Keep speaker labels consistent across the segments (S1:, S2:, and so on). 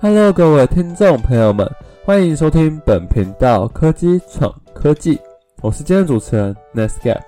S1: Hello，各位听众朋友们，欢迎收听本频道科技闯科技，我是今天的主持人 Nesgap。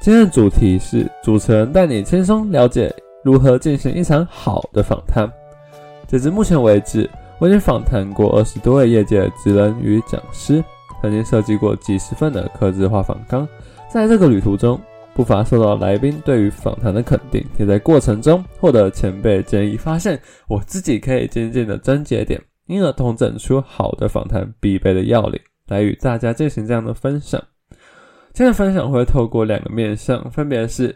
S1: 今天的主题是主持人带你轻松了解如何进行一场好的访谈。截至目前为止，我已经访谈过二十多位业界的职人与讲师，曾经设计过几十份的客制化访纲。在这个旅途中，不乏受到来宾对于访谈的肯定，也在过程中获得前辈建议，发现我自己可以渐渐的增结点，因而统整出好的访谈必备的要领，来与大家进行这样的分享。今天的分享会透过两个面向，分别是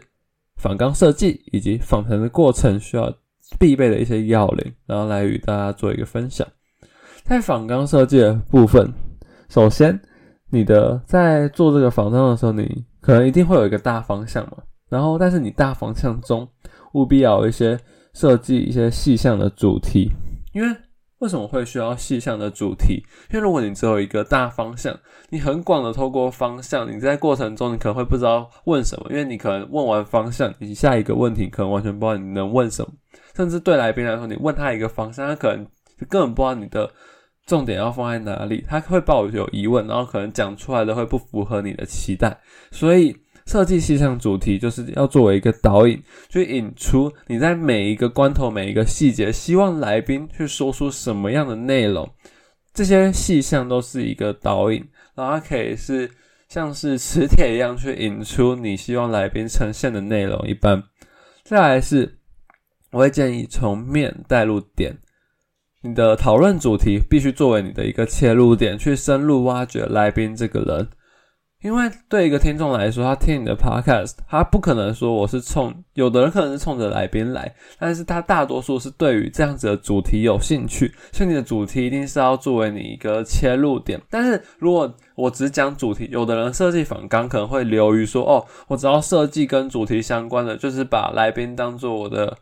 S1: 访纲设计以及访谈的过程需要必备的一些要领，然后来与大家做一个分享。在访纲设计的部分，首先你的在做这个访谈的时候，你可能一定会有一个大方向嘛，然后但是你大方向中务必要有一些设计一些细项的主题，因为为什么会需要细项的主题？因为如果你只有一个大方向，你很广的透过方向，你在过程中你可能会不知道问什么，因为你可能问完方向，你下一个问题可能完全不知道你能问什么，甚至对来宾来说，你问他一个方向，他可能就根本不知道你的。重点要放在哪里？他会抱有疑问，然后可能讲出来的会不符合你的期待。所以设计细项主题就是要作为一个导引，去引出你在每一个关头、每一个细节，希望来宾去说出什么样的内容。这些细项都是一个导引，然后它可以是像是磁铁一样去引出你希望来宾呈现的内容一般。再来是，我会建议从面带入点。你的讨论主题必须作为你的一个切入点，去深入挖掘来宾这个人。因为对一个听众来说，他听你的 podcast，他不可能说我是冲有的人可能是冲着来宾来，但是他大多数是对于这样子的主题有兴趣，所以你的主题一定是要作为你一个切入点。但是如果我只讲主题，有的人设计反纲可能会流于说，哦，我只要设计跟主题相关的，就是把来宾当做我的。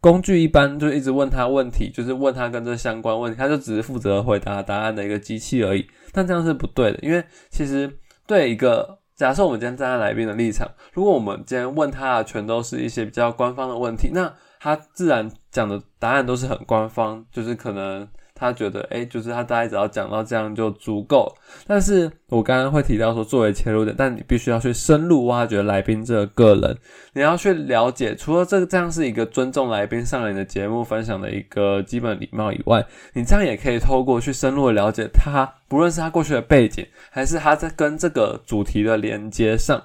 S1: 工具一般就一直问他问题，就是问他跟这相关问题，他就只是负责回答答案的一个机器而已。但这样是不对的，因为其实对一个假设我们今天站在来宾的立场，如果我们今天问他的全都是一些比较官方的问题，那他自然讲的答案都是很官方，就是可能。他觉得，哎，就是他大概只要讲到这样就足够。但是我刚刚会提到说，作为切入点，但你必须要去深入挖掘来宾这个个人，你要去了解，除了这个这样是一个尊重来宾上来你的节目分享的一个基本礼貌以外，你这样也可以透过去深入的了解他，不论是他过去的背景，还是他在跟这个主题的连接上，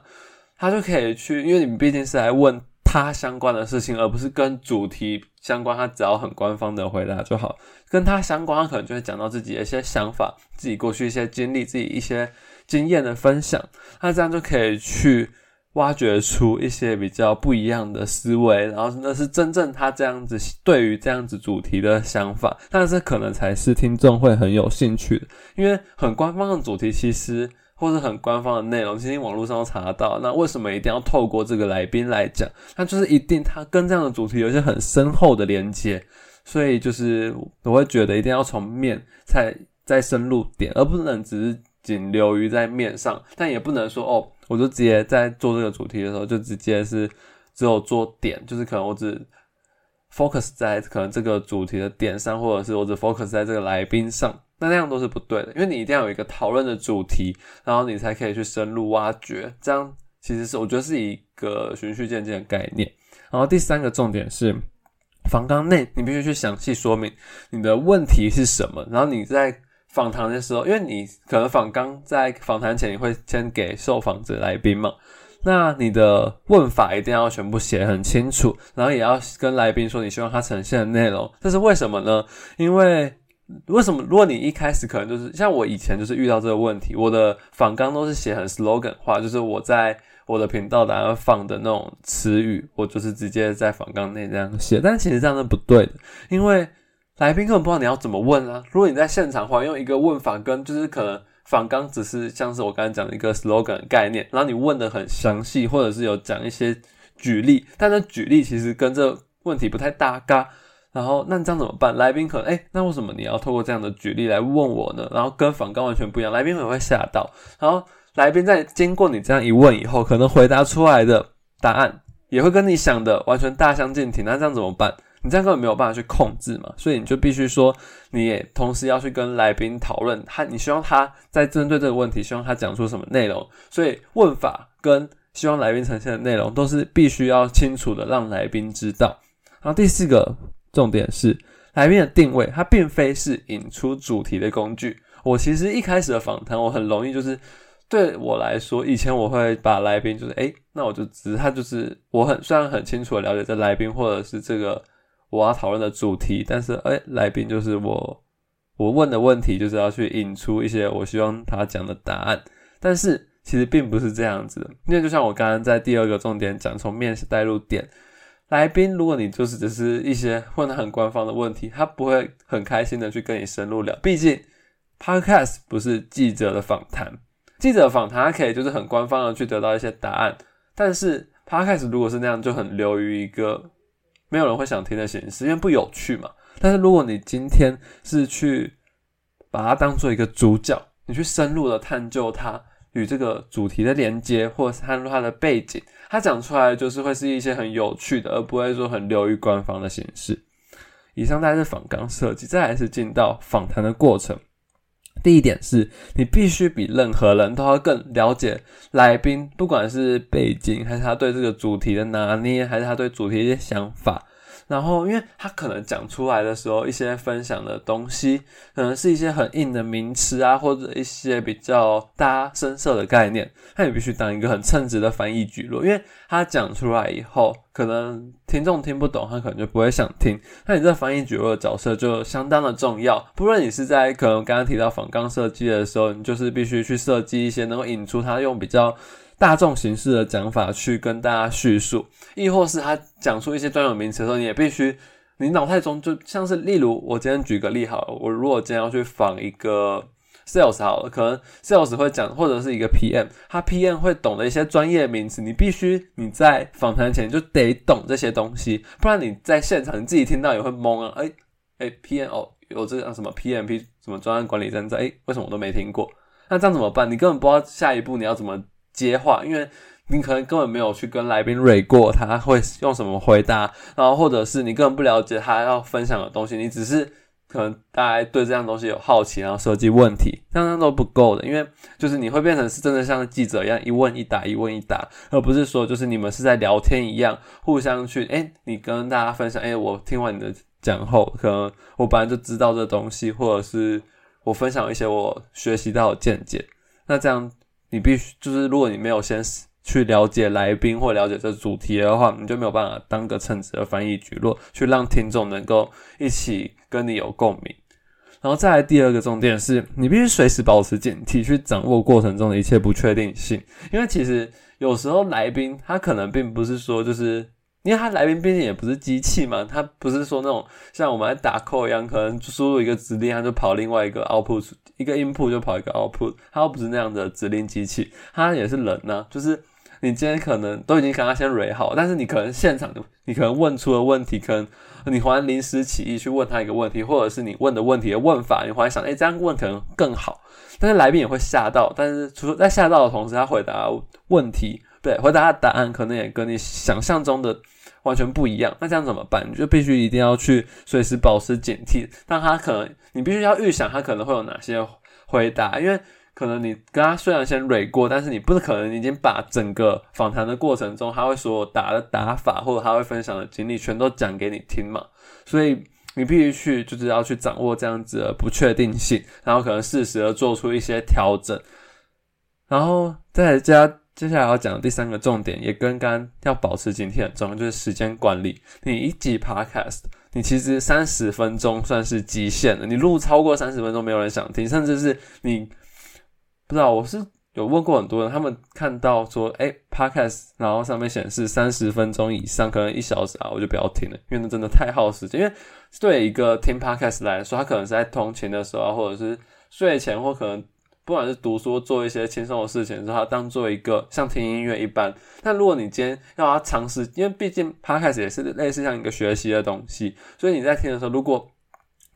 S1: 他就可以去，因为你们毕竟是来问。他相关的事情，而不是跟主题相关。他只要很官方的回答就好。跟他相关，可能就会讲到自己的一些想法、自己过去一些经历、自己一些经验的分享。那这样就可以去挖掘出一些比较不一样的思维，然后那是真正他这样子对于这样子主题的想法。但是可能才是听众会很有兴趣的，因为很官方的主题其实。或是很官方的内容，其实网络上都查得到。那为什么一定要透过这个来宾来讲？那就是一定他跟这样的主题有一些很深厚的连接，所以就是我会觉得一定要从面再再深入点，而不能只是仅留于在面上。但也不能说哦，我就直接在做这个主题的时候就直接是只有做点，就是可能我只 focus 在可能这个主题的点上，或者是我只 focus 在这个来宾上。那那样都是不对的，因为你一定要有一个讨论的主题，然后你才可以去深入挖掘。这样其实是我觉得是一个循序渐进的概念。然后第三个重点是，访纲内你必须去详细说明你的问题是什么。然后你在访谈的时候，因为你可能访纲在访谈前你会先给受访者来宾嘛，那你的问法一定要全部写很清楚，然后也要跟来宾说你希望他呈现的内容。这是为什么呢？因为为什么？如果你一开始可能就是像我以前就是遇到这个问题，我的访纲都是写很 slogan 化，就是我在我的频道打算放的那种词语，我就是直接在访纲内这样写。但其实这样是不对的，因为来宾根本不知道你要怎么问啊。如果你在现场话，用一个问法跟就是可能访纲只是像是我刚才讲的一个 slogan 概念，然后你问的很详细，或者是有讲一些举例，但那举例其实跟这问题不太搭嘎。然后，那你这样怎么办？来宾可能，哎，那为什么你要透过这样的举例来问我呢？然后跟访刚完全不一样，来宾可能会吓到。然后，来宾在经过你这样一问以后，可能回答出来的答案也会跟你想的完全大相径庭。那这样怎么办？你这样根本没有办法去控制嘛，所以你就必须说，你也同时要去跟来宾讨论，他你希望他在针对这个问题，希望他讲出什么内容，所以问法跟希望来宾呈现的内容都是必须要清楚的让来宾知道。然后第四个重点是，来宾的定位，它并非是引出主题的工具。我其实一开始的访谈，我很容易就是。对我来说，以前我会把来宾就是，诶，那我就只是他就是我很虽然很清楚的了解这来宾或者是这个我要讨论的主题，但是诶，来宾就是我我问的问题就是要去引出一些我希望他讲的答案，但是其实并不是这样子的，因为就像我刚刚在第二个重点讲，从面试带入点，来宾如果你就是只是一些问的很官方的问题，他不会很开心的去跟你深入聊，毕竟 podcast 不是记者的访谈。记者访谈，他可以就是很官方的去得到一些答案，但是 podcast 如果是那样，就很流于一个没有人会想听的形式，因为不有趣嘛。但是如果你今天是去把它当做一个主角，你去深入的探究它与这个主题的连接，或是探究它的背景，它讲出来就是会是一些很有趣的，而不会说很流于官方的形式。以上大概是访纲设计，再来是进到访谈的过程。第一点是你必须比任何人都要更了解来宾，不管是背景，还是他对这个主题的拿捏，还是他对主题一些想法。然后，因为他可能讲出来的时候，一些分享的东西，可能是一些很硬的名词啊，或者一些比较大家深色的概念，那你必须当一个很称职的翻译举落，因为他讲出来以后，可能听众听不懂，他可能就不会想听。那你这翻译举落的角色就相当的重要。不论你是在可能刚刚提到仿钢设计的时候，你就是必须去设计一些能够引出他用比较。大众形式的讲法去跟大家叙述，亦或是他讲出一些专有名词的时候，你也必须，你脑袋中就像是，例如我今天举个例好，我如果今天要去访一个 sales 好了，可能 sales 会讲，或者是一个 PM，他 PM 会懂的一些专业名词，你必须你在访谈前就得懂这些东西，不然你在现场你自己听到也会懵啊，哎哎 PM 哦有这样什么 PMP 什么专案管理站在，哎为什么我都没听过？那这样怎么办？你根本不知道下一步你要怎么。接话，因为你可能根本没有去跟来宾蕊过，他会用什么回答，然后或者是你根本不了解他要分享的东西，你只是可能大家对这样东西有好奇，然后设计问题，这样都不够的，因为就是你会变成是真的像记者一样一问一答，一问一答，而不是说就是你们是在聊天一样，互相去，哎，你跟大家分享，哎，我听完你的讲后，可能我本来就知道这东西，或者是我分享一些我学习到的见解，那这样。你必须就是，如果你没有先去了解来宾或了解这主题的话，你就没有办法当个称职的翻译局落，去让听众能够一起跟你有共鸣。然后再来第二个重点是，你必须随时保持警惕，去掌握过程中的一切不确定性。因为其实有时候来宾他可能并不是说就是。因为他来宾毕竟也不是机器嘛，他不是说那种像我们在打 call 一样，可能输入一个指令，他就跑另外一个 output，一个 input 就跑一个 output，他又不是那样的指令机器，他也是人呢。就是你今天可能都已经跟他先 r 好，但是你可能现场你可能问出了问题，可能你忽然临时起意去问他一个问题，或者是你问的问题的问法，你忽然想，哎，这样问可能更好，但是来宾也会吓到，但是除了在吓到的同时，他回答问题，对，回答的答案可能也跟你想象中的。完全不一样，那这样怎么办？你就必须一定要去随时保持警惕。但他可能，你必须要预想他可能会有哪些回答，因为可能你跟他虽然先蕊过，但是你不可能已经把整个访谈的过程中他会所打的打法或者他会分享的经历全都讲给你听嘛。所以你必须去就是要去掌握这样子的不确定性，然后可能适时的做出一些调整，然后再加。接下来要讲的第三个重点，也跟刚要保持警惕很重要，就是时间管理。你一集 podcast，你其实三十分钟算是极限了。你录超过三十分钟，没有人想听，甚至是你不知道。我是有问过很多人，他们看到说，哎，podcast，然后上面显示三十分钟以上，可能一小时啊，我就不要听了，因为那真的太耗时间。因为对一个听 podcast 来说，他可能是在通勤的时候，或者是睡前，或可能。不管是读书做一些轻松的事情，让它当做一个像听音乐一般。但如果你今天要它尝试，因为毕竟 podcast 也是类似像一个学习的东西，所以你在听的时候，如果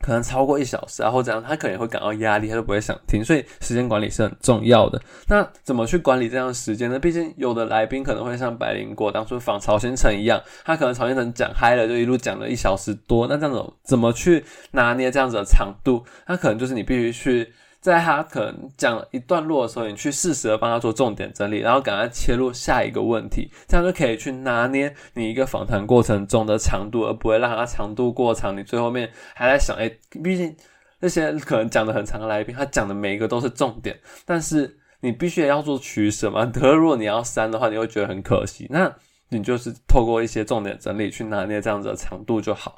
S1: 可能超过一小时啊，或者样，他可能会感到压力，他就不会想听。所以时间管理是很重要的。那怎么去管理这样的时间呢？毕竟有的来宾可能会像白灵果当初访曹新成一样，他可能曹新成讲嗨了，就一路讲了一小时多。那这样子怎么去拿捏这样子的长度？那可能就是你必须去。在他可能讲一段落的时候，你去适时的帮他做重点整理，然后赶快切入下一个问题，这样就可以去拿捏你一个访谈过程中的长度，而不会让他长度过长。你最后面还在想，哎，毕竟那些可能讲的很长的来宾，他讲的每一个都是重点，但是你必须要做取舍嘛。可是如果你要删的话，你会觉得很可惜。那你就是透过一些重点整理去拿捏这样子的长度就好。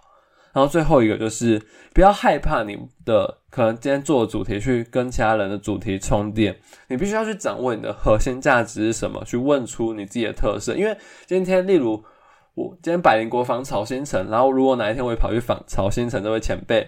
S1: 然后最后一个就是不要害怕你的可能今天做的主题去跟其他人的主题充电，你必须要去掌握你的核心价值是什么，去问出你自己的特色。因为今天例如我今天百灵国访曹新成，然后如果哪一天我也跑去访曹新成这位前辈，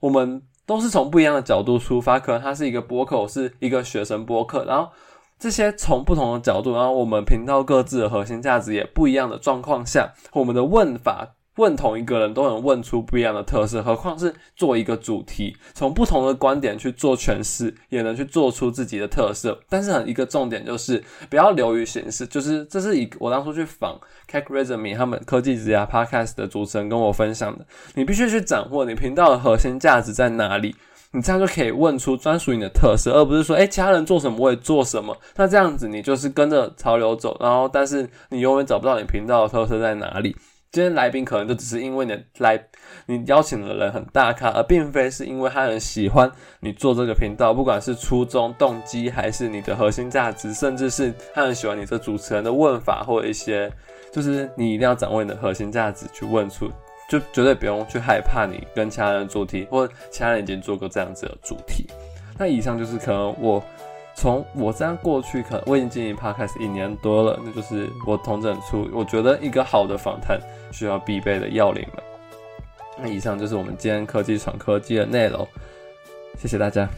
S1: 我们都是从不一样的角度出发，可能他是一个播客，我是一个学生播客，然后这些从不同的角度，然后我们频道各自的核心价值也不一样的状况下，我们的问法。问同一个人都能问出不一样的特色，何况是做一个主题，从不同的观点去做诠释，也能去做出自己的特色。但是，很一个重点就是不要流于形式，就是这是一我当初去访 c a k Resume 他们科技职涯 Podcast 的主持人跟我分享的，你必须去掌握你频道的核心价值在哪里，你这样就可以问出专属你的特色，而不是说，哎，其他人做什么我也做什么，那这样子你就是跟着潮流走，然后但是你永远找不到你频道的特色在哪里。今天来宾可能就只是因为你来，你邀请的人很大咖，而并非是因为他很喜欢你做这个频道，不管是初衷、动机，还是你的核心价值，甚至是他很喜欢你这主持人的问法，或者一些，就是你一定要掌握你的核心价值去问出，就绝对不用去害怕你跟其他人做题，或其他人已经做过这样子的主题。那以上就是可能我。从我这样过去，可能我已经经营 podcast 一年多了，那就是我统整出我觉得一个好的访谈需要必备的要领了。那以上就是我们今天科技闯科技的内容，谢谢大家。